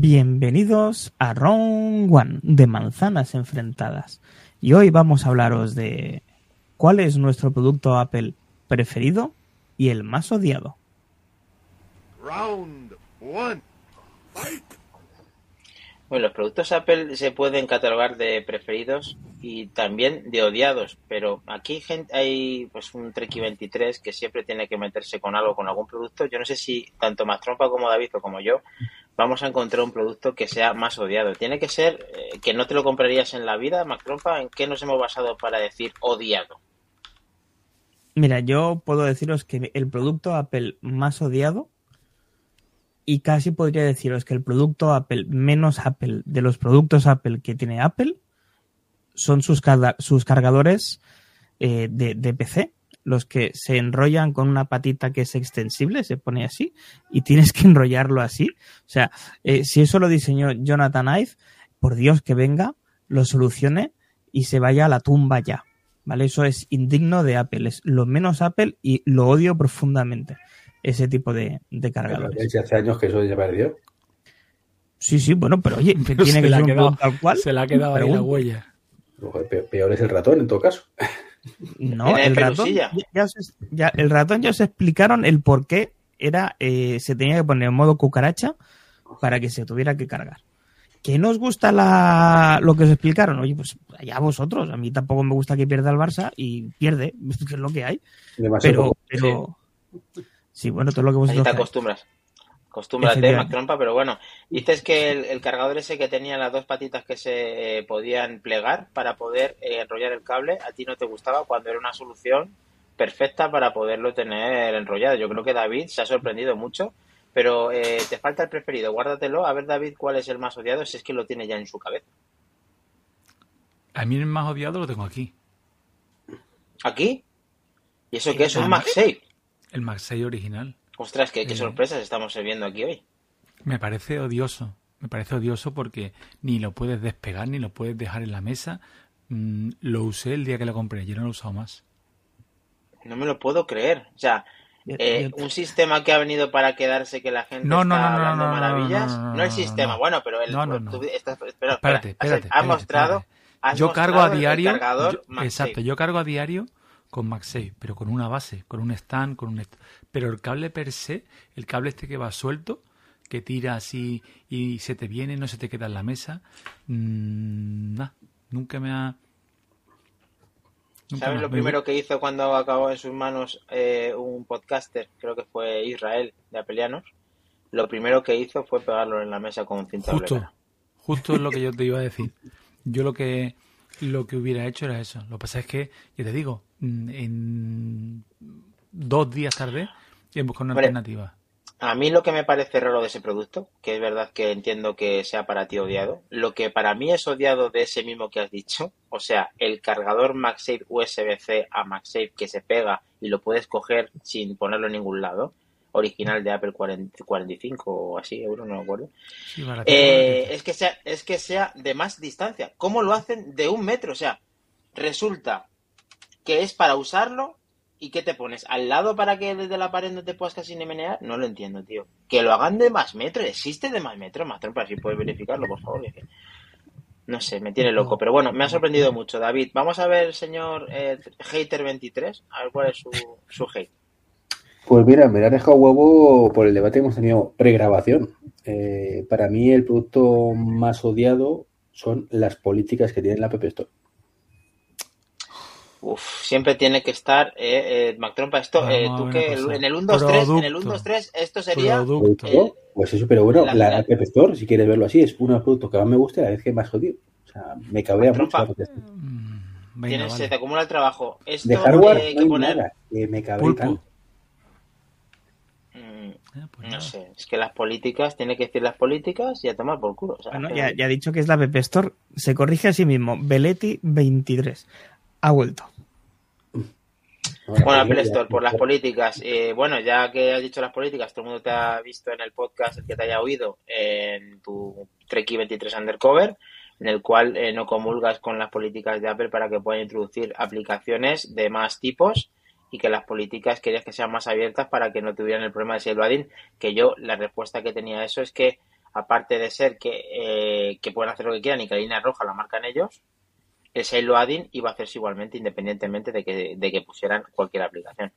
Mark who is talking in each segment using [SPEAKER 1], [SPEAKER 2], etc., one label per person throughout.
[SPEAKER 1] Bienvenidos a Round One de Manzanas Enfrentadas. Y hoy vamos a hablaros de cuál es nuestro producto Apple preferido y el más odiado.
[SPEAKER 2] Round one. Fight.
[SPEAKER 3] Bueno, los productos Apple se pueden catalogar de preferidos y también de odiados, pero aquí gente, hay pues un Treki 23 que siempre tiene que meterse con algo, con algún producto. Yo no sé si tanto más trompa como David o como yo vamos a encontrar un producto que sea más odiado. Tiene que ser eh, que no te lo comprarías en la vida, Mac Trompa. ¿En qué nos hemos basado para decir odiado?
[SPEAKER 1] Mira, yo puedo deciros que el producto Apple más odiado y casi podría deciros que el producto Apple menos Apple de los productos Apple que tiene Apple son sus, carga- sus cargadores eh, de PC, los que se enrollan con una patita que es extensible, se pone así, y tienes que enrollarlo así. O sea, eh, si eso lo diseñó Jonathan Ive, por Dios que venga, lo solucione y se vaya a la tumba ya. ¿Vale? Eso es indigno de Apple, es lo menos Apple y lo odio profundamente, ese tipo de, de cargadores.
[SPEAKER 4] hace años que eso desapareció.
[SPEAKER 1] Sí, sí, bueno, pero oye, tiene
[SPEAKER 5] se
[SPEAKER 1] que ser un
[SPEAKER 5] quedado-
[SPEAKER 1] tal cual.
[SPEAKER 5] Se le ha quedado ahí la huella.
[SPEAKER 4] Peor es el ratón en todo caso.
[SPEAKER 1] No, el ratón, ya, ya os, ya- el ratón ya os explicaron el por qué era, eh, se tenía que poner en modo cucaracha para que se tuviera que cargar. ¿Que no os gusta la, lo que os explicaron? Oye, pues allá vosotros. A mí tampoco me gusta que pierda el Barça y pierde, que es lo que hay.
[SPEAKER 4] Demasiado
[SPEAKER 1] Pero,
[SPEAKER 4] poco.
[SPEAKER 1] pero sí, bueno, todo lo que vosotros
[SPEAKER 3] te
[SPEAKER 1] queráis.
[SPEAKER 3] acostumbras. Acostúmbrate,
[SPEAKER 1] Efectivamente.
[SPEAKER 3] Mac Trompa, pero bueno, dices que el, el cargador ese que tenía las dos patitas que se eh, podían plegar para poder eh, enrollar el cable, a ti no te gustaba cuando era una solución perfecta para poderlo tener enrollado. Yo creo que David se ha sorprendido mucho, pero eh, te falta el preferido. Guárdatelo. A ver, David, cuál es el más odiado, si es que lo tiene ya en su cabeza.
[SPEAKER 5] A mí el más odiado lo tengo aquí.
[SPEAKER 3] ¿Aquí? ¿Y eso qué es? ¿Un MagSafe?
[SPEAKER 5] El MagSafe original.
[SPEAKER 3] Ostras, qué, qué
[SPEAKER 5] Eh.
[SPEAKER 3] sorpresas estamos viendo aquí hoy.
[SPEAKER 5] Me parece odioso. Me parece odioso porque ni lo puedes despegar ni lo puedes dejar en la mesa. Mm, lo usé el día que lo compré. Yo no lo he usado más.
[SPEAKER 3] No me lo puedo creer. O sea, Eh, un sistema que ha venido para quedarse que la gente
[SPEAKER 5] No, no,
[SPEAKER 3] está
[SPEAKER 5] no, no,
[SPEAKER 3] hablando
[SPEAKER 5] no, no,
[SPEAKER 3] maravillas.
[SPEAKER 5] no, no,
[SPEAKER 3] No,
[SPEAKER 5] no,
[SPEAKER 3] el sistema,
[SPEAKER 5] no.
[SPEAKER 3] bueno, pero el,
[SPEAKER 5] No, no, no.
[SPEAKER 3] tú estás- espera,
[SPEAKER 5] Espérate,
[SPEAKER 3] has
[SPEAKER 5] espérate,
[SPEAKER 3] mostrado,
[SPEAKER 5] espérate.
[SPEAKER 3] has
[SPEAKER 5] Yo cargo a diario. yo- exacto, yo cargo a diario con MagSafe, pero con una base, con un stand, con un. est- Pero el cable per se, el cable este que va suelto, que tira así y se te viene, no se te queda en la mesa, mm, nah, nunca me ha. nunca
[SPEAKER 3] ¿Sabes lo
[SPEAKER 5] me-
[SPEAKER 3] primero que hizo cuando acabó en sus manos eh, un podcaster, creo que fue Israel de Apelianos? Lo primero que hizo fue pegarlo en la mesa con cinta
[SPEAKER 5] Justo, justo es lo que yo te iba a decir. Yo lo que lo que hubiera hecho era eso. Lo que pasa es que, yo te digo, mm, en dos días tarde y he buscado una alternativa.
[SPEAKER 3] A mí lo que me parece raro de ese producto, que es verdad que entiendo que sea para ti odiado, lo que para mí es odiado de ese mismo que has dicho, o sea, el cargador MagSafe USB-C a MagSafe que se pega y lo puedes coger sin ponerlo en ningún lado, original de Apple 40 45 o así, euros, no me acuerdo,
[SPEAKER 5] Sí, baratito,
[SPEAKER 3] eh,
[SPEAKER 5] baratito.
[SPEAKER 3] es, que sea, es que sea de más distancia. ¿Cómo lo hacen de un metro? O sea, resulta que es para usarlo y ¿qué te pones? ¿Al lado para que desde la pared no te puedas casi ni menear? No lo entiendo, tío. Que lo hagan de más metro. ¿Existe de más metro? Más para si puedes verificarlo, por favor. que- No sé, me tiene loco. Pero bueno, me ha sorprendido mucho, David. Vamos a ver, señor eh, Hater23, a ver cuál es su, su hate.
[SPEAKER 4] Pues mira, me la has dejado huevo por el debate que hemos tenido pregrabación. Eh, para mí el producto más odiado son las políticas que tiene la App Store.
[SPEAKER 3] Uf, siempre tiene que estar, eh, eh, Mac Trompa, esto, eh, tú que en el 1, 2, 3, en el 1,
[SPEAKER 5] Producto.
[SPEAKER 3] 2, 3, esto sería
[SPEAKER 5] Producto.
[SPEAKER 3] el-
[SPEAKER 4] Pues eso, pero bueno,
[SPEAKER 3] la
[SPEAKER 4] la. App Store, si quieres verlo así, es uno de los productos que más me gusta y a la vez que más odio. O sea, me cabrea mucho.
[SPEAKER 5] Venga,
[SPEAKER 3] tienes, se
[SPEAKER 5] vale.
[SPEAKER 3] te acumula el trabajo. Esto
[SPEAKER 4] De hardware
[SPEAKER 3] eh, hay
[SPEAKER 4] no
[SPEAKER 3] que
[SPEAKER 4] hay
[SPEAKER 3] poner,
[SPEAKER 4] nada, que me cabrea tanto.
[SPEAKER 5] Ah, pues
[SPEAKER 3] no
[SPEAKER 5] nada.
[SPEAKER 3] sé, es que las políticas, tiene que decir las políticas y a tomar por culo. o sea,
[SPEAKER 1] Bueno, ya, ya ha dicho que es la App Store. Se corrige a sí mismo. Beletti 23. Ha vuelto.
[SPEAKER 3] Bueno, Apple Store, por las políticas. eh, bueno, ya que has dicho las políticas, todo el mundo te ha visto en el podcast, el que te haya oído, en tu Treki 23 Undercover, en el cual eh, no comulgas con las políticas de Apple para que puedan introducir aplicaciones de más tipos y que las políticas querías que sean más abiertas para que no tuvieran el problema de shadowing, que yo la respuesta que tenía a eso es que aparte de ser que, eh, que pueden hacer lo que quieran y que la línea roja la marcan ellos, el Sail iba a hacerse igualmente independientemente de que, de que pusieran cualquier aplicación.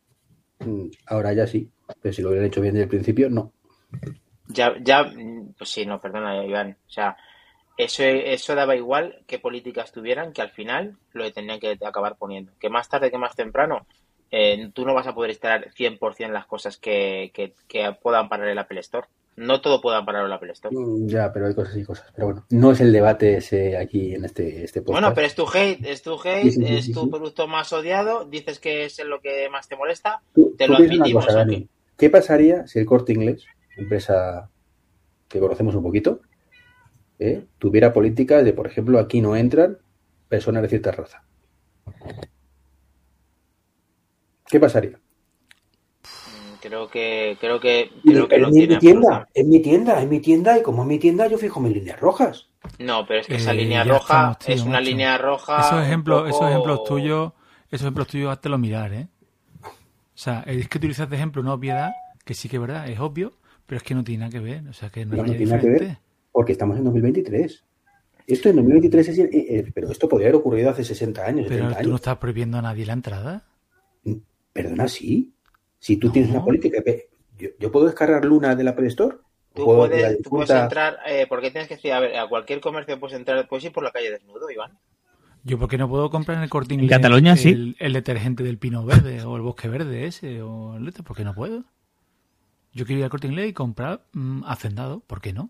[SPEAKER 4] Mm, Ahora ya sí, pero si lo hubieran hecho bien desde el principio, no.
[SPEAKER 3] Ya, ya, mm, pues sí, no, perdona, Iván. O sea, eso, eso daba igual qué políticas tuvieran, que al final lo tenían que acabar poniendo. Que más tarde que más temprano, eh, tú no vas a poder instalar 100% las cosas que, que, que puedan parar el Apple Store. No todo pueda parar el Apple Store.
[SPEAKER 4] Mm, Ya, pero hay cosas y cosas. Pero bueno, no es el debate ese aquí en este, este podcast.
[SPEAKER 3] Bueno, pero es tu hate, es tu hate,
[SPEAKER 4] Sí, sí, sí,
[SPEAKER 3] es tu producto más odiado, dices que es lo que más te molesta,
[SPEAKER 4] Tú-
[SPEAKER 3] te
[SPEAKER 4] tú
[SPEAKER 3] lo admitimos.
[SPEAKER 4] cosa,
[SPEAKER 3] ¿o
[SPEAKER 4] Dani.
[SPEAKER 3] qué?
[SPEAKER 4] ¿Qué pasaría si el corte inglés, empresa que conocemos un poquito, eh, tuviera políticas de, por ejemplo, aquí no entran personas de cierta raza? ¿Qué pasaría?
[SPEAKER 3] Creo que, creo que, creo que
[SPEAKER 4] es
[SPEAKER 3] no
[SPEAKER 4] mi
[SPEAKER 3] tiene
[SPEAKER 4] tienda,
[SPEAKER 3] absoluta-
[SPEAKER 4] es mi tienda, es mi tienda y como es mi tienda yo fijo mis líneas rojas.
[SPEAKER 3] No, pero es que esa
[SPEAKER 5] Eh,
[SPEAKER 3] línea roja
[SPEAKER 5] estamos, tío,
[SPEAKER 3] es una
[SPEAKER 5] macho.
[SPEAKER 3] línea roja.
[SPEAKER 5] Esos ejemplos,
[SPEAKER 3] poco-
[SPEAKER 5] esos ejemplos tuyos, esos ejemplos tuyos, háztelo mirar, ¿eh? O sea, es que utilizas de ejemplo una obviedad que sí que es verdad, es obvio, pero es que no tiene nada que ver. O sea, que no,
[SPEAKER 4] No, tiene nada que ver. Porque estamos en 2023. Esto en 2023 es... eh, eh, pero esto podría haber ocurrido hace 60 años,
[SPEAKER 5] Pero
[SPEAKER 4] 70
[SPEAKER 5] tú no
[SPEAKER 4] años.
[SPEAKER 5] estás prohibiendo a nadie la entrada.
[SPEAKER 4] Perdona, sí. Si tú tienes una política... Yo, yo puedo descargar Luna del Apple Store.
[SPEAKER 3] Tú
[SPEAKER 4] la
[SPEAKER 3] puedes, tú puedes
[SPEAKER 4] difunta-
[SPEAKER 3] entrar, eh, porque tienes que decir, a ver, a cualquier comercio puedes entrar, puedes ir por la calle desnudo, Iván.
[SPEAKER 5] Yo, ¿por qué no puedo comprar en el corte
[SPEAKER 1] En
[SPEAKER 5] inglés
[SPEAKER 1] Cataluña,
[SPEAKER 5] el,
[SPEAKER 1] sí.
[SPEAKER 5] el detergente del pino verde o el bosque verde ese? o el otro? ¿Por qué no puedo? Yo quiero ir al corte inglés y comprar mm, hacendado. ¿Por qué no?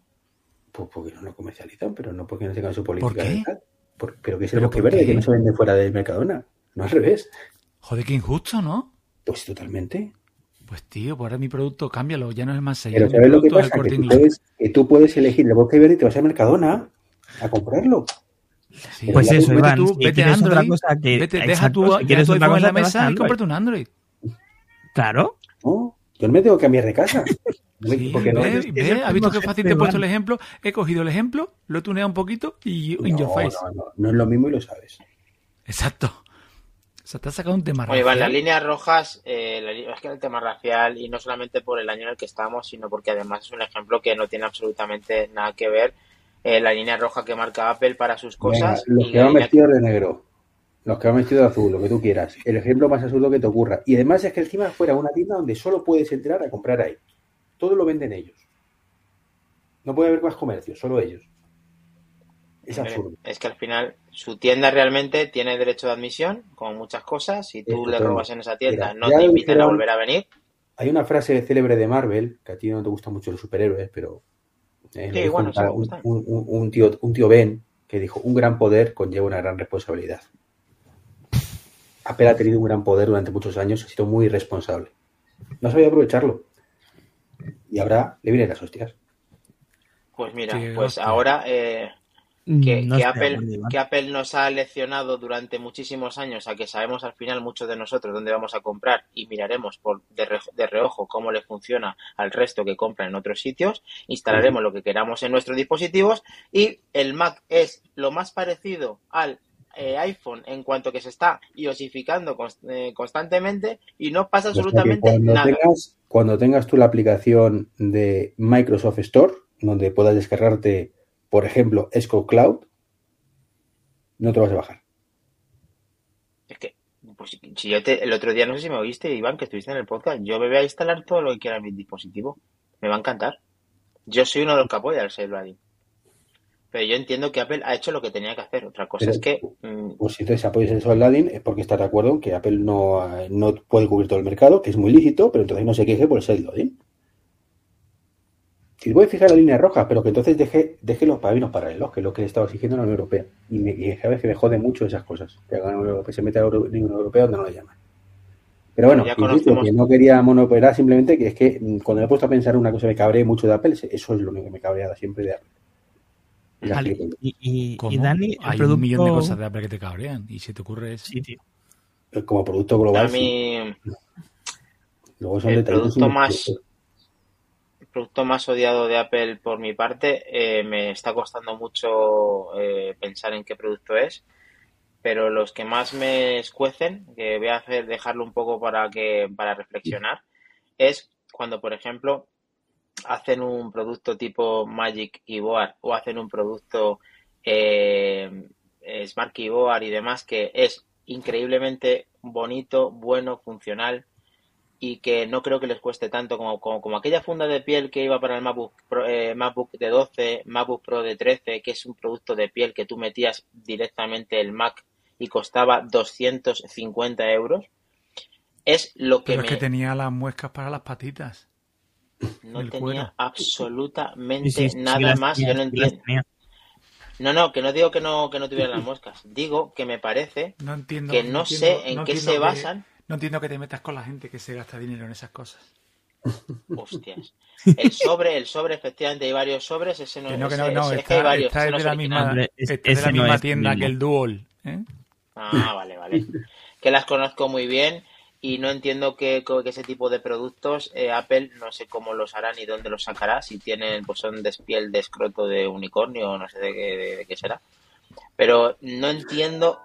[SPEAKER 4] Pues porque no lo comercializan, pero no porque no tengan su política
[SPEAKER 5] ¿Por qué?
[SPEAKER 4] de. Por- pero que es el
[SPEAKER 5] ¿Pero
[SPEAKER 4] bosque verde
[SPEAKER 5] qué?
[SPEAKER 4] que no se vende fuera del Mercadona. No al revés.
[SPEAKER 5] Joder, qué injusto, ¿no?
[SPEAKER 4] Pues totalmente.
[SPEAKER 5] Pues tío, pues ahora mi producto, cámbialo, ya no es el más
[SPEAKER 4] Pero
[SPEAKER 5] seguido. Mi
[SPEAKER 4] ¿sabes lo que pasa? Que tú, puedes, que tú puedes elegir el bosque verde y te vas a Mercadona a comprarlo.
[SPEAKER 5] Sí,
[SPEAKER 1] Pues
[SPEAKER 5] vete
[SPEAKER 1] eso,
[SPEAKER 5] tú,
[SPEAKER 1] Iván,
[SPEAKER 5] tú,
[SPEAKER 1] si
[SPEAKER 5] vete a
[SPEAKER 1] otra
[SPEAKER 5] Android,
[SPEAKER 1] cosa que-
[SPEAKER 5] vete, deja tu,
[SPEAKER 1] si quieres
[SPEAKER 5] tu
[SPEAKER 1] otra
[SPEAKER 5] iPhone en
[SPEAKER 1] cosa,
[SPEAKER 5] la mesa y cómprate un Android.
[SPEAKER 1] Claro.
[SPEAKER 4] No, yo no me tengo que cambiar de casa.
[SPEAKER 5] Sí,
[SPEAKER 4] porque no,
[SPEAKER 5] ve,
[SPEAKER 1] es-
[SPEAKER 5] ve,
[SPEAKER 1] es el
[SPEAKER 5] ¿has visto qué fácil te he puesto el ejemplo? He cogido el ejemplo, lo he tuneado un poquito y in your
[SPEAKER 4] no,
[SPEAKER 5] face.
[SPEAKER 4] no, no, no es lo mismo y lo sabes.
[SPEAKER 5] Exacto. O sea, te has sacado un tema
[SPEAKER 3] Oye, Iván, las
[SPEAKER 5] racial.
[SPEAKER 3] líneas rojas, eh, la es que el tema racial, y no solamente por el año en el que estamos, sino porque además es un ejemplo que no tiene absolutamente nada que ver eh, la línea roja que marca Apple para sus cosas.
[SPEAKER 4] Venga, los
[SPEAKER 3] y
[SPEAKER 4] que van vestidos de negro, los que van vestidos de azul, lo que tú quieras. El ejemplo más absurdo que te ocurra. Y además es que encima fuera una tienda donde solo puedes entrar a comprar ahí. Todo lo venden ellos. No puede haber más comercios, solo ellos. Es
[SPEAKER 3] Hombre,
[SPEAKER 4] absurdo.
[SPEAKER 3] Es que al final su tienda realmente tiene derecho de admisión, como muchas cosas. Si tú le robas en esa tienda,
[SPEAKER 4] Mira,
[SPEAKER 3] no te invitan a volver a venir.
[SPEAKER 4] Hay una frase célebre de Marvel, que a ti no te gustan mucho los superhéroes, pero eh,
[SPEAKER 3] Sí, bueno,
[SPEAKER 4] un, un- tío, un tío Ben, que dijo, un gran poder conlleva una gran responsabilidad. Apple ha tenido un gran poder durante muchos años, ha sido muy irresponsable. No sabía aprovecharlo. Y ahora le vienen las hostias.
[SPEAKER 3] Pues mira, pues
[SPEAKER 5] hostia.
[SPEAKER 3] ahora eh, que,
[SPEAKER 1] No
[SPEAKER 3] que Apple, que Apple nos ha leccionado durante muchísimos años a que sabemos al final muchos de nosotros dónde vamos a comprar y miraremos por de, re- de reojo cómo le funciona al resto que compra en otros sitios, instalaremos lo que queramos en nuestros dispositivos y el Mac es lo más parecido al eh, iPhone en cuanto que se está iosificando eh, constantemente y no pasa
[SPEAKER 4] O sea que
[SPEAKER 3] absolutamente
[SPEAKER 4] cuando
[SPEAKER 3] nada.
[SPEAKER 4] tengas, cuando tengas tú la aplicación de Microsoft Store, donde puedas descargarte, por ejemplo, Xcode Cloud, no te lo vas a bajar.
[SPEAKER 3] Es que, pues si yo te, el otro día no sé si me oíste, Iván, que estuviste en el podcast, yo me voy a instalar todo lo que quiera en mi dispositivo. Me va a encantar. Yo soy uno de los que apoya el Safe Pero yo entiendo que Apple ha hecho lo que tenía que hacer. Otra cosa
[SPEAKER 4] Pero-
[SPEAKER 3] es que mm,
[SPEAKER 4] Pues si entonces apoyas el Soldading es porque estás de acuerdo en que Apple no, eh, no puede cubrir todo el mercado, que es muy lícito, pero entonces no se queje por el sideloading. Si voy a fijar la línea roja, pero que entonces deje, deje los pavinos paralelos, que es lo que le estaba exigiendo la Unión Europea. Y, me, y sabes que me jode mucho esas cosas. Que haga la Unión Europea, se mete a la Unión Europea donde no la llaman. Pero bueno,
[SPEAKER 3] Ya
[SPEAKER 4] insisto,
[SPEAKER 3] conocemos-
[SPEAKER 4] que no quería monopolar simplemente que es que mm, cuando me he puesto a pensar una cosa que me cabré mucho de Apple, eso es lo único que me cabreaba siempre de Apple. Y las
[SPEAKER 1] Vale,
[SPEAKER 4] gilipollas.
[SPEAKER 1] y, y,
[SPEAKER 5] ¿Cómo?
[SPEAKER 1] y Dani,
[SPEAKER 5] Hay
[SPEAKER 1] producto...
[SPEAKER 5] un millón de cosas de Apple que te cabrean. Y si te ocurre eso.
[SPEAKER 1] Sí, tío.
[SPEAKER 4] Como producto global,
[SPEAKER 3] a
[SPEAKER 4] sí.
[SPEAKER 3] mí
[SPEAKER 4] luego son
[SPEAKER 3] el producto más- producto más odiado de Apple por mi parte eh, me está costando mucho eh, pensar en qué producto es. Pero los que más me escuecen, que voy a hacer dejarlo un poco para que para reflexionar, es cuando, por ejemplo, hacen un producto tipo Magic Keyboard o hacen un producto eh, eh, Smart Keyboard y demás que es increíblemente bonito, bueno, funcional y que no creo que les cueste tanto como, como, como aquella funda de piel que iba para el MacBook, Pro, eh, MacBook de 12, MacBook Pro de 13, que es un producto de piel que tú metías directamente el Mac y costaba 250 euros. Es lo que
[SPEAKER 5] Pero
[SPEAKER 3] me...
[SPEAKER 5] es que tenía las muescas para las patitas.
[SPEAKER 3] no
[SPEAKER 5] el
[SPEAKER 3] tenía
[SPEAKER 5] cuero.
[SPEAKER 3] absolutamente nada
[SPEAKER 1] las
[SPEAKER 3] más. Yo no entiendo. No, no, que no digo que no, que no tuvieran las moscas. Digo que me parece
[SPEAKER 5] No entiendo.
[SPEAKER 3] que no,
[SPEAKER 5] entiendo-
[SPEAKER 3] sé en
[SPEAKER 5] no
[SPEAKER 3] qué se
[SPEAKER 5] que-
[SPEAKER 3] basan.
[SPEAKER 5] No entiendo que te metas con la gente que se gasta dinero en esas cosas.
[SPEAKER 3] Hostias. El sobre, el sobre, efectivamente, hay varios sobres. Ese no,
[SPEAKER 5] Que no, que
[SPEAKER 3] ese-
[SPEAKER 5] no, no,
[SPEAKER 3] ese- es que
[SPEAKER 5] está,
[SPEAKER 3] hay varios.
[SPEAKER 5] está
[SPEAKER 3] ese
[SPEAKER 5] es
[SPEAKER 3] no
[SPEAKER 5] de
[SPEAKER 3] es
[SPEAKER 5] la misma, de la tienda que el Dual. ¿eh?
[SPEAKER 3] Ah, vale, vale. Que las conozco muy bien y no entiendo que, que ese tipo de productos eh, Apple no sé cómo los hará ni dónde los sacará, si tienen, pues son de piel de escroto de unicornio o no sé de qué, de- de qué será. Pero no entiendo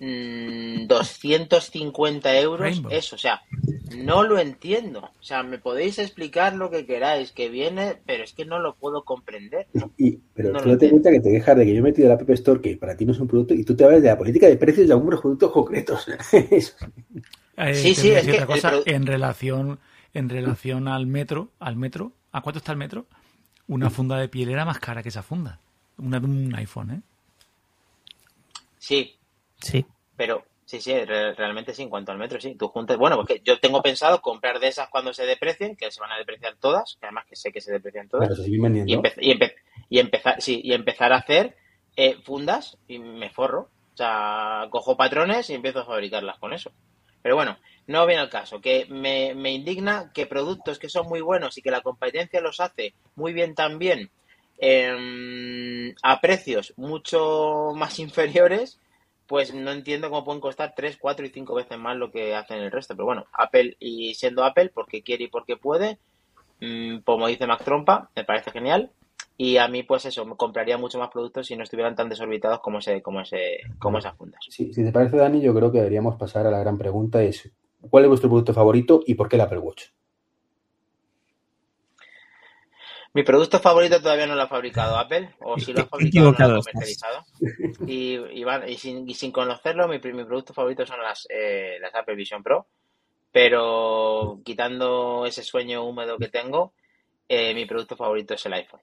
[SPEAKER 3] l- mm, 250 euros
[SPEAKER 5] Rainbow.
[SPEAKER 3] eso, o sea, no lo entiendo. O sea, me podéis explicar lo que queráis, que viene, pero es que no lo puedo comprender.
[SPEAKER 4] Y, pero
[SPEAKER 3] No
[SPEAKER 4] tú
[SPEAKER 3] lo
[SPEAKER 4] date
[SPEAKER 3] entiendo.
[SPEAKER 4] cuenta que te quejas de que yo he metido la App Store, que para ti no es un producto, y tú te hablas de la política de precios de algunos productos concretos.
[SPEAKER 5] Eh,
[SPEAKER 3] Sí,
[SPEAKER 5] te
[SPEAKER 3] sí, es que
[SPEAKER 5] cosa, en relación en relación al metro, al metro, ¿a cuánto está el metro? Una funda de piel era más cara que esa funda. Una de un iPhone, ¿eh?
[SPEAKER 3] Sí,
[SPEAKER 1] Sí.
[SPEAKER 3] Pero sí, sí, re- realmente sí, en cuanto al metro, sí. Tú juntas, bueno, porque yo tengo pensado comprar de esas cuando se deprecien, que se van a depreciar todas, que además que sé que se deprecian todas,
[SPEAKER 4] Pero se siguen
[SPEAKER 3] y, empe- y, empe- y empezar, sí, y empezar a hacer eh, fundas y me forro. O sea, cojo patrones y empiezo a fabricarlas con eso. Pero bueno, no viene al caso. Que me, me indigna que productos que son muy buenos y que la competencia los hace muy bien también em, a precios mucho más inferiores, pues no entiendo cómo pueden costar 3, 4 y 5 veces más lo que hacen el resto. Pero bueno, Apple y siendo Apple porque quiere y porque puede, mm, como dice Mac Trompa, me parece genial. Y a mí, pues eso, me compraría mucho más productos si no estuvieran tan desorbitados como ese, como ese, como esas fundas.
[SPEAKER 4] Sí, si te parece, Dani, yo creo que deberíamos pasar a la gran pregunta: es ¿cuál es vuestro producto favorito y por qué el Apple Watch?
[SPEAKER 3] Mi producto favorito todavía no lo ha fabricado Apple, o si lo ha fabricado, no lo ha comercializado. Y, y, van- y sin, y sin conocerlo, mi, producto favorito son las, eh, las Apple Vision Pro. Pero quitando ese sueño húmedo que tengo, eh, mi producto favorito es el iPhone.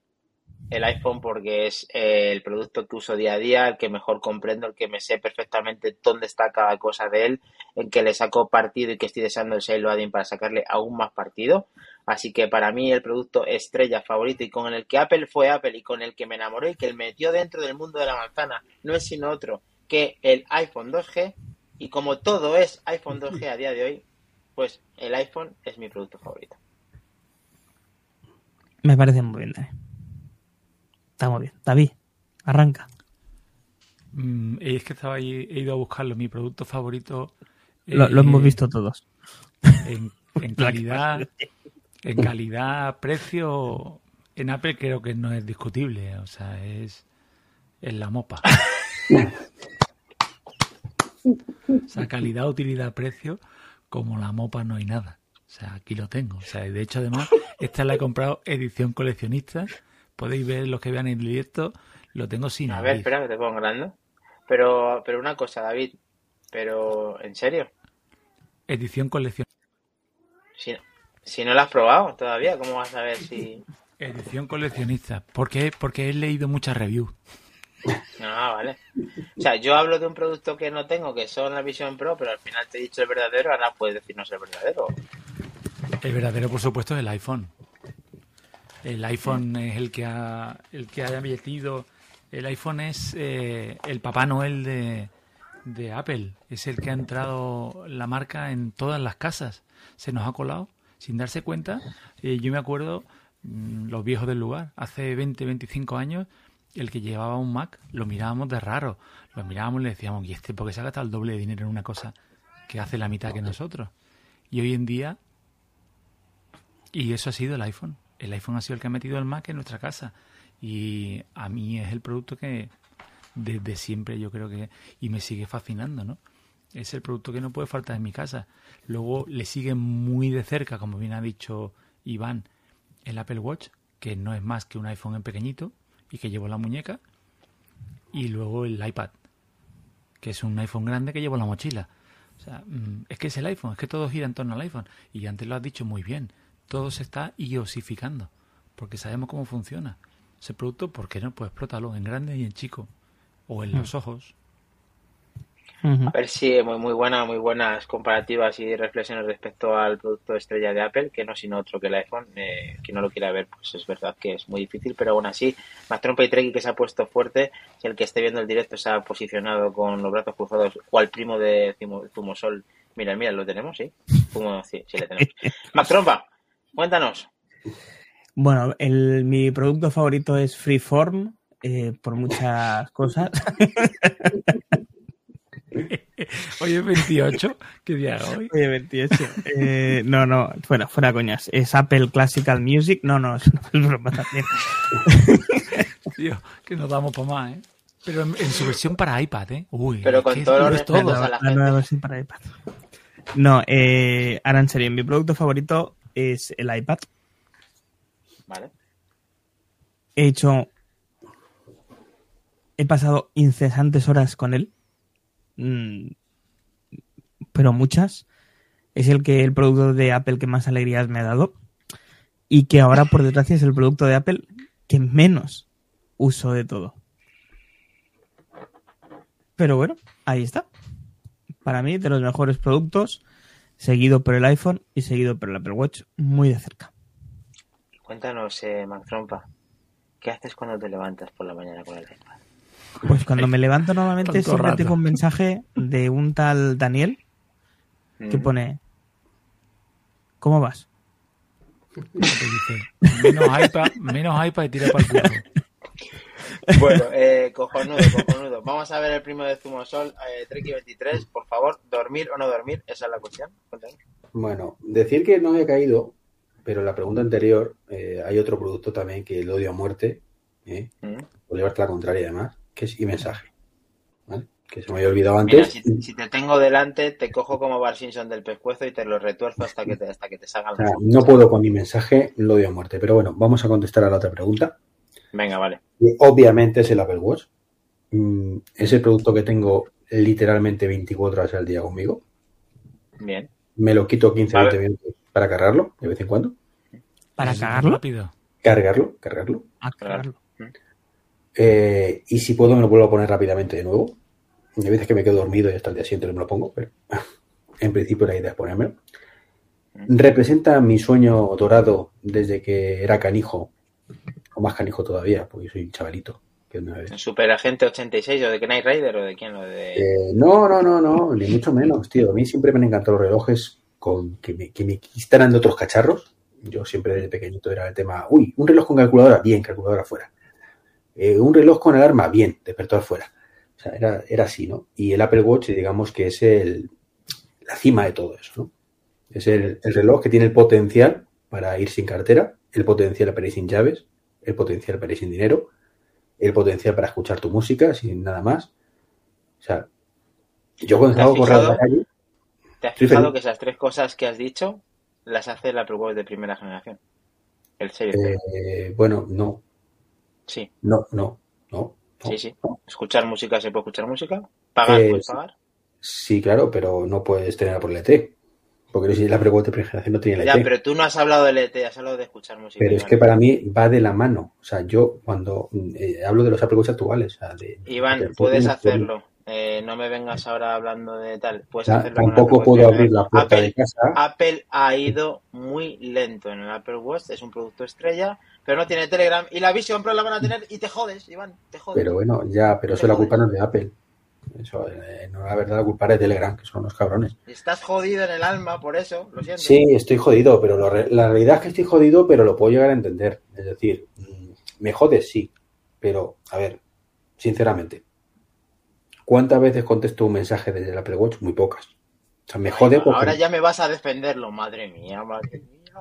[SPEAKER 3] El iPhone porque es eh, el producto que uso día a día, el que mejor comprendo, el que me sé perfectamente dónde está cada cosa de él, en que le saco partido y que estoy deseando el sale para sacarle aún más partido. Así que para mí el producto estrella favorito y con el que Apple fue Apple y con el que me enamoré y que me metió dentro del mundo de la manzana no es sino otro que el iPhone 2G. Y como todo es iPhone 2G a día de hoy, pues el iPhone es mi producto favorito.
[SPEAKER 1] Me parece muy bien, Dani. Está muy bien. David, arranca.
[SPEAKER 5] Mm, es que estaba ahí, he ido a buscarlo. Mi producto favorito.
[SPEAKER 1] Lo, lo
[SPEAKER 5] eh,
[SPEAKER 1] hemos visto todos.
[SPEAKER 5] En, en calidad, en calidad, precio, en Apple creo que no es discutible. O sea, es, es la mopa. O sea, calidad, utilidad, precio, como la mopa no hay nada. O sea, aquí lo tengo. O sea, de hecho, además, esta la he comprado edición coleccionista. Podéis ver los que vean el directo. Lo tengo sin
[SPEAKER 3] A ver, espera que te pongo grande. Pero, pero una cosa, David. Pero, ¿en serio?
[SPEAKER 5] Edición coleccionista.
[SPEAKER 3] Si, si no la has probado todavía, ¿cómo vas a ver si...?
[SPEAKER 5] Edición coleccionista. Porque, porque he leído muchas reviews.
[SPEAKER 3] Ah, vale. O sea, yo hablo de un producto que no tengo, que son la Vision Pro, pero al final te he dicho el verdadero, ahora puedes decirnos el verdadero.
[SPEAKER 5] El verdadero, por supuesto, es el iPhone. El iPhone es el que ha, el que ha metido. El iPhone es eh, el Papá Noel de, de Apple. Es el que ha entrado la marca en todas las casas. Se nos ha colado sin darse cuenta. Eh, yo me acuerdo, mm, los viejos del lugar, hace 20, 25 años, el que llevaba un Mac lo mirábamos de raro. Lo mirábamos y le decíamos, ¿y este por qué se ha gastado el doble de dinero en una cosa que hace la mitad que nosotros? Y hoy en día y eso ha sido el iPhone. El iPhone ha sido el que ha metido el Mac en nuestra casa. Y a mí es el producto que desde siempre yo creo que... Y me sigue fascinando, ¿no? Es el producto que no puede faltar en mi casa. Luego le sigue muy de cerca, como bien ha dicho Iván, el Apple Watch, que no es más que un iPhone en pequeñito y que llevo en la muñeca, y luego el iPad, que es un iPhone grande que llevo en la mochila. O sea, mm, es que es el iPhone, es que todo gira en torno al iPhone. Y antes lo has dicho muy bien, todo se está iosificando, porque sabemos cómo funciona. Ese producto, ¿por qué no? Pues explótalo en grande y en chico, o en los ojos.
[SPEAKER 3] A ver si muy, muy buena, muy buenas comparativas y reflexiones respecto al producto estrella de Apple, que no sino otro que el iPhone. Eh, quien no lo quiera ver, pues es verdad que es muy difícil, pero aún así, y Treki que se ha puesto fuerte, si el que esté viendo el directo se ha posicionado con los brazos cruzados, cual primo de Zumo- Zumosol. Mira, mira, lo tenemos, sí. Zumo, sí, sí, le tenemos. Mac Trompa, cuéntanos.
[SPEAKER 1] Bueno, el, mi producto favorito es Freeform, eh, por muchas cosas.
[SPEAKER 5] Hoy es 28, ¿qué día es hoy?
[SPEAKER 1] Oye, 28. Eh, no, no, fuera, fuera coñas. Es Apple Classical Music. No, no, es una broma también.
[SPEAKER 5] Tío, que nos damos para más, ¿eh? Pero en, en su versión para iPad, ¿eh? Uy,
[SPEAKER 3] Pero
[SPEAKER 5] es
[SPEAKER 3] con todos los
[SPEAKER 5] lo es todo.
[SPEAKER 1] La, nueva versión para iPad. No, eh, ahora en serio, mi producto favorito es el iPad.
[SPEAKER 3] Vale.
[SPEAKER 1] He hecho. He pasado incesantes horas con él. Mm, pero muchas. Es el que el producto de Apple que más alegrías me ha dado. Y que ahora, por desgracia, es el producto de Apple que menos uso de todo. Pero bueno, ahí está. Para mí, de los mejores productos, seguido por el iPhone y seguido por el Apple Watch, muy de cerca.
[SPEAKER 3] Cuéntanos, eh, Mac Trompa, ¿qué haces cuando te levantas por la mañana con el iPad?
[SPEAKER 1] Pues cuando me levanto normalmente siempre
[SPEAKER 5] rato.
[SPEAKER 1] tengo un mensaje de un tal Daniel que
[SPEAKER 3] Mm.
[SPEAKER 1] pone ¿Cómo vas?
[SPEAKER 5] Dice, menos iPad, menos iPad y tira para el culo.
[SPEAKER 3] Bueno, eh, cojonudo, cojonudo. Vamos a ver el primo de Zumosol, eh, Treki 23. Por favor, ¿dormir o no dormir? Esa es la cuestión.
[SPEAKER 4] Bueno, decir que no había caído, pero en la pregunta anterior eh, hay otro producto también que lo odio a muerte, ¿eh?
[SPEAKER 3] Mm.
[SPEAKER 4] por llevarte la contraria además, que es iMensaje. ¿vale? Que se me había olvidado
[SPEAKER 3] Mira,
[SPEAKER 4] antes.
[SPEAKER 3] si, si te tengo delante, te cojo como Bar Simpson del pescuezo y te lo retuerzo hasta que te, hasta que te salgan
[SPEAKER 4] O sea,
[SPEAKER 3] los-
[SPEAKER 4] no puedo con mi mensaje, lo odio a muerte. Pero bueno, vamos a contestar a la otra pregunta.
[SPEAKER 3] Venga, vale.
[SPEAKER 4] Y obviamente es el Apple Watch. Mm, es el producto que tengo literalmente 24 horas al día conmigo.
[SPEAKER 3] Bien.
[SPEAKER 4] Me lo quito 15
[SPEAKER 3] Vale.
[SPEAKER 4] 20 minutos para cargarlo de vez en cuando.
[SPEAKER 1] ¿Para
[SPEAKER 5] súper
[SPEAKER 1] cagarlo?
[SPEAKER 5] rápido.
[SPEAKER 4] Cargarlo, cargarlo. Eh, y si puedo me lo vuelvo a poner rápidamente de nuevo. Hay veces que me quedo dormido y hasta el día siguiente no me lo pongo, pero en principio la idea es ponérmelo. Representa mi sueño dorado desde que era canijo, o más canijo todavía, porque soy un chavalito. que no es-
[SPEAKER 3] ¿Super Agente 86 o de Knight Rider o de quién? O de...
[SPEAKER 4] Eh, no, no, no, no, ni mucho menos, tío. A mí siempre me han encantado los relojes con que me, que me de otros cacharros. Yo siempre desde pequeñito era el tema, uy, un reloj con calculadora, bien, calculadora fuera. Eh, un reloj con alarma, bien, despertador fuera. O sea, era, era así, ¿no? Y el Apple Watch, digamos que es el, la cima de todo eso, ¿no? Es el, el reloj que tiene el potencial para ir sin cartera, el potencial para ir sin llaves, el potencial para ir sin dinero, el potencial para escuchar tu música sin nada más. O sea, yo cuando
[SPEAKER 3] ¿Te has
[SPEAKER 4] salgo a correr a la
[SPEAKER 3] fijado?
[SPEAKER 4] calle,
[SPEAKER 3] ¿Te has fijado
[SPEAKER 4] feliz.
[SPEAKER 3] que esas tres cosas que has dicho las hace el Apple Watch de primera generación? El Series 3.
[SPEAKER 4] eh, bueno, no,
[SPEAKER 3] Sí,
[SPEAKER 4] no, no, no.
[SPEAKER 3] Sí, sí. Escuchar música se puede escuchar música. Pagar,
[SPEAKER 4] Eh,
[SPEAKER 3] puedes
[SPEAKER 4] sí.
[SPEAKER 3] pagar.
[SPEAKER 4] Sí, claro, pero no puedes tener por LT. Porque si la pregunta de primera generación no tiene
[SPEAKER 3] Ya,
[SPEAKER 4] LT.
[SPEAKER 3] pero tú no has hablado de LT, has hablado de escuchar música.
[SPEAKER 4] Pero es que para mí va de la mano. O sea, yo cuando eh, hablo de los Apple Watch actuales. O sea, de,
[SPEAKER 3] Iván,
[SPEAKER 4] de-
[SPEAKER 3] puedes
[SPEAKER 4] de-
[SPEAKER 3] hacerlo. Eh, no me vengas ahora hablando de tal. El
[SPEAKER 4] Tampoco puedo abrir la puerta
[SPEAKER 3] Apple,
[SPEAKER 4] de casa.
[SPEAKER 3] Apple ha ido muy lento en el Apple Watch. Es un producto estrella, pero no tiene Telegram. Y la Vision Pro la van a tener y te jodes, Iván. Te jodes.
[SPEAKER 4] Pero bueno, ya, pero eso la culpa no es de Apple. Eso, eh, no, la verdad, la culpa es de Telegram, que son unos cabrones.
[SPEAKER 3] Estás jodido en el alma por eso, lo siento.
[SPEAKER 4] Sí, estoy jodido, pero lo re- la realidad es que estoy jodido, pero lo puedo llegar a entender. Es decir, mm, me jodes, sí, pero a ver, sinceramente, ¿cuántas veces contesto un mensaje desde el Apple Watch? Muy pocas. O sea, me jode porque...
[SPEAKER 3] Ahora ya me vas a defenderlo, madre mía, madre mía.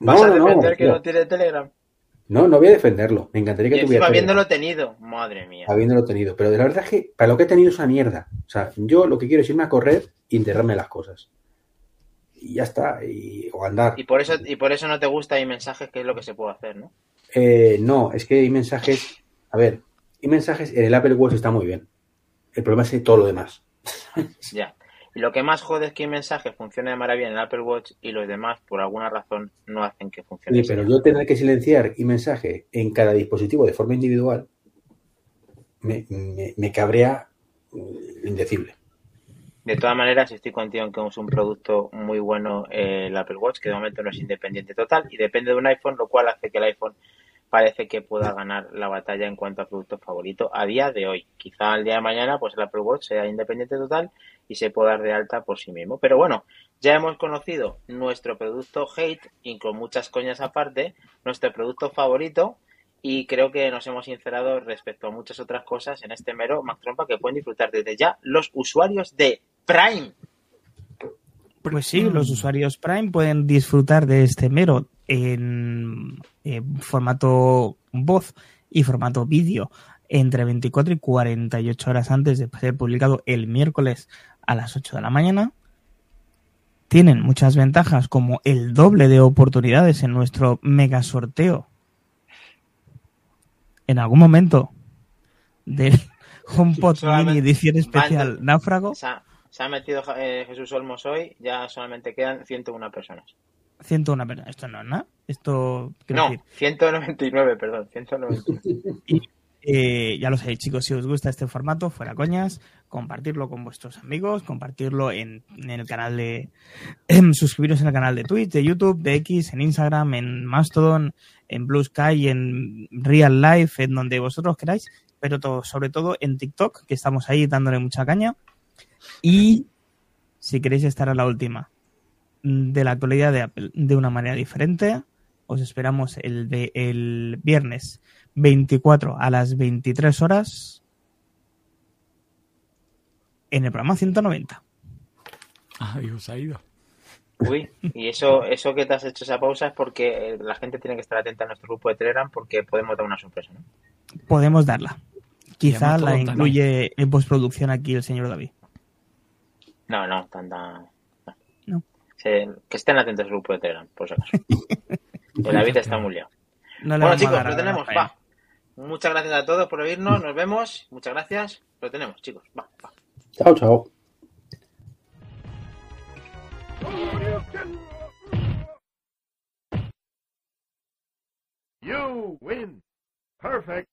[SPEAKER 4] No,
[SPEAKER 3] Vas a
[SPEAKER 4] no, no,
[SPEAKER 3] defender que
[SPEAKER 4] tío.
[SPEAKER 3] no tiene Telegram.
[SPEAKER 4] no, no voy a defenderlo. Me encantaría
[SPEAKER 3] Y
[SPEAKER 4] que tuviera
[SPEAKER 3] encima
[SPEAKER 4] Telegram,
[SPEAKER 3] habiéndolo tenido, madre mía.
[SPEAKER 4] habiéndolo tenido. Pero la verdad es que para lo que he tenido es una mierda. O sea, yo lo que quiero es irme a correr y enterrarme las cosas. y ya está, y, o andar.
[SPEAKER 3] Y por eso, y por eso no te gusta hay mensajes, que es lo que se puede hacer, ¿no?
[SPEAKER 4] Eh, no, es que hay mensajes, a ver, hay mensajes en el Apple Watch está muy bien. El problema es todo lo demás.
[SPEAKER 3] Ya. Y lo que más jode es que hay mensajes funcione de maravilla en el Apple Watch y los demás, por alguna razón, no hacen que funcione.
[SPEAKER 4] Oye, pero yo tener que silenciar y mensaje en cada dispositivo de forma individual me, me, me cabrea mm, indecible.
[SPEAKER 3] De todas maneras, estoy contigo en que es un producto muy bueno eh, el Apple Watch, que de momento no es independiente total y depende de un iPhone, lo cual hace que el iPhone parece que pueda ganar la batalla en cuanto a producto favorito a día de hoy. Quizá al día de mañana, pues el Apple sea independiente total y se pueda dar de alta por sí mismo. Pero bueno, ya hemos conocido nuestro producto hate y con muchas coñas aparte, nuestro producto favorito y creo que nos hemos sincerado respecto a muchas otras cosas en este mero Mac Trompa que pueden disfrutar desde ya los usuarios de Prime.
[SPEAKER 1] Pues sí, los usuarios Prime pueden disfrutar de este mero en, en formato voz y formato vídeo entre 24 y 48 horas antes de ser publicado el miércoles a las 8 de la mañana. Tienen muchas ventajas como el doble de oportunidades en nuestro mega sorteo. En algún momento del HomePod Mini edición especial Náufrago,
[SPEAKER 3] Se ha, se ha metido eh, Jesús Olmos hoy, ya solamente quedan 101 personas.
[SPEAKER 1] 101 personas. Esto no es nada. Esto,
[SPEAKER 3] No,
[SPEAKER 1] decir,
[SPEAKER 3] 199, perdón, 199.
[SPEAKER 1] Eh, ya lo sabéis, chicos, si os gusta este formato, fuera coñas, compartirlo con vuestros amigos, compartirlo en, en el canal de. em, suscribiros en el canal de Twitch, de YouTube, de X, en Instagram, en Mastodon, en Blue Sky, en Real Life, en donde vosotros queráis, pero todo, sobre todo en TikTok, que estamos ahí dándole mucha caña. Y si queréis estar a la última de la actualidad de Apple de una manera diferente, os esperamos el, de, el viernes 24 a las 23 horas en el programa 190.
[SPEAKER 5] Ah, digo, se ha ido.
[SPEAKER 3] Uy, y eso, eso que te has hecho esa pausa es porque eh, la gente tiene que estar atenta a nuestro grupo de Telegram porque podemos dar una sorpresa, ¿no?
[SPEAKER 1] Podemos darla. Quizá la incluye en postproducción aquí el señor David.
[SPEAKER 3] No, no, tanta. Se- que estén atentos al grupo de Telegram, por si acaso. El David está muy liado.
[SPEAKER 1] No
[SPEAKER 3] Bueno, chicos, lo tenemos, va. Muchas gracias a todos por oírnos, nos vemos. Muchas gracias. Lo tenemos, chicos. Va, va.
[SPEAKER 4] Chao, chao.
[SPEAKER 2] You win. Perfect.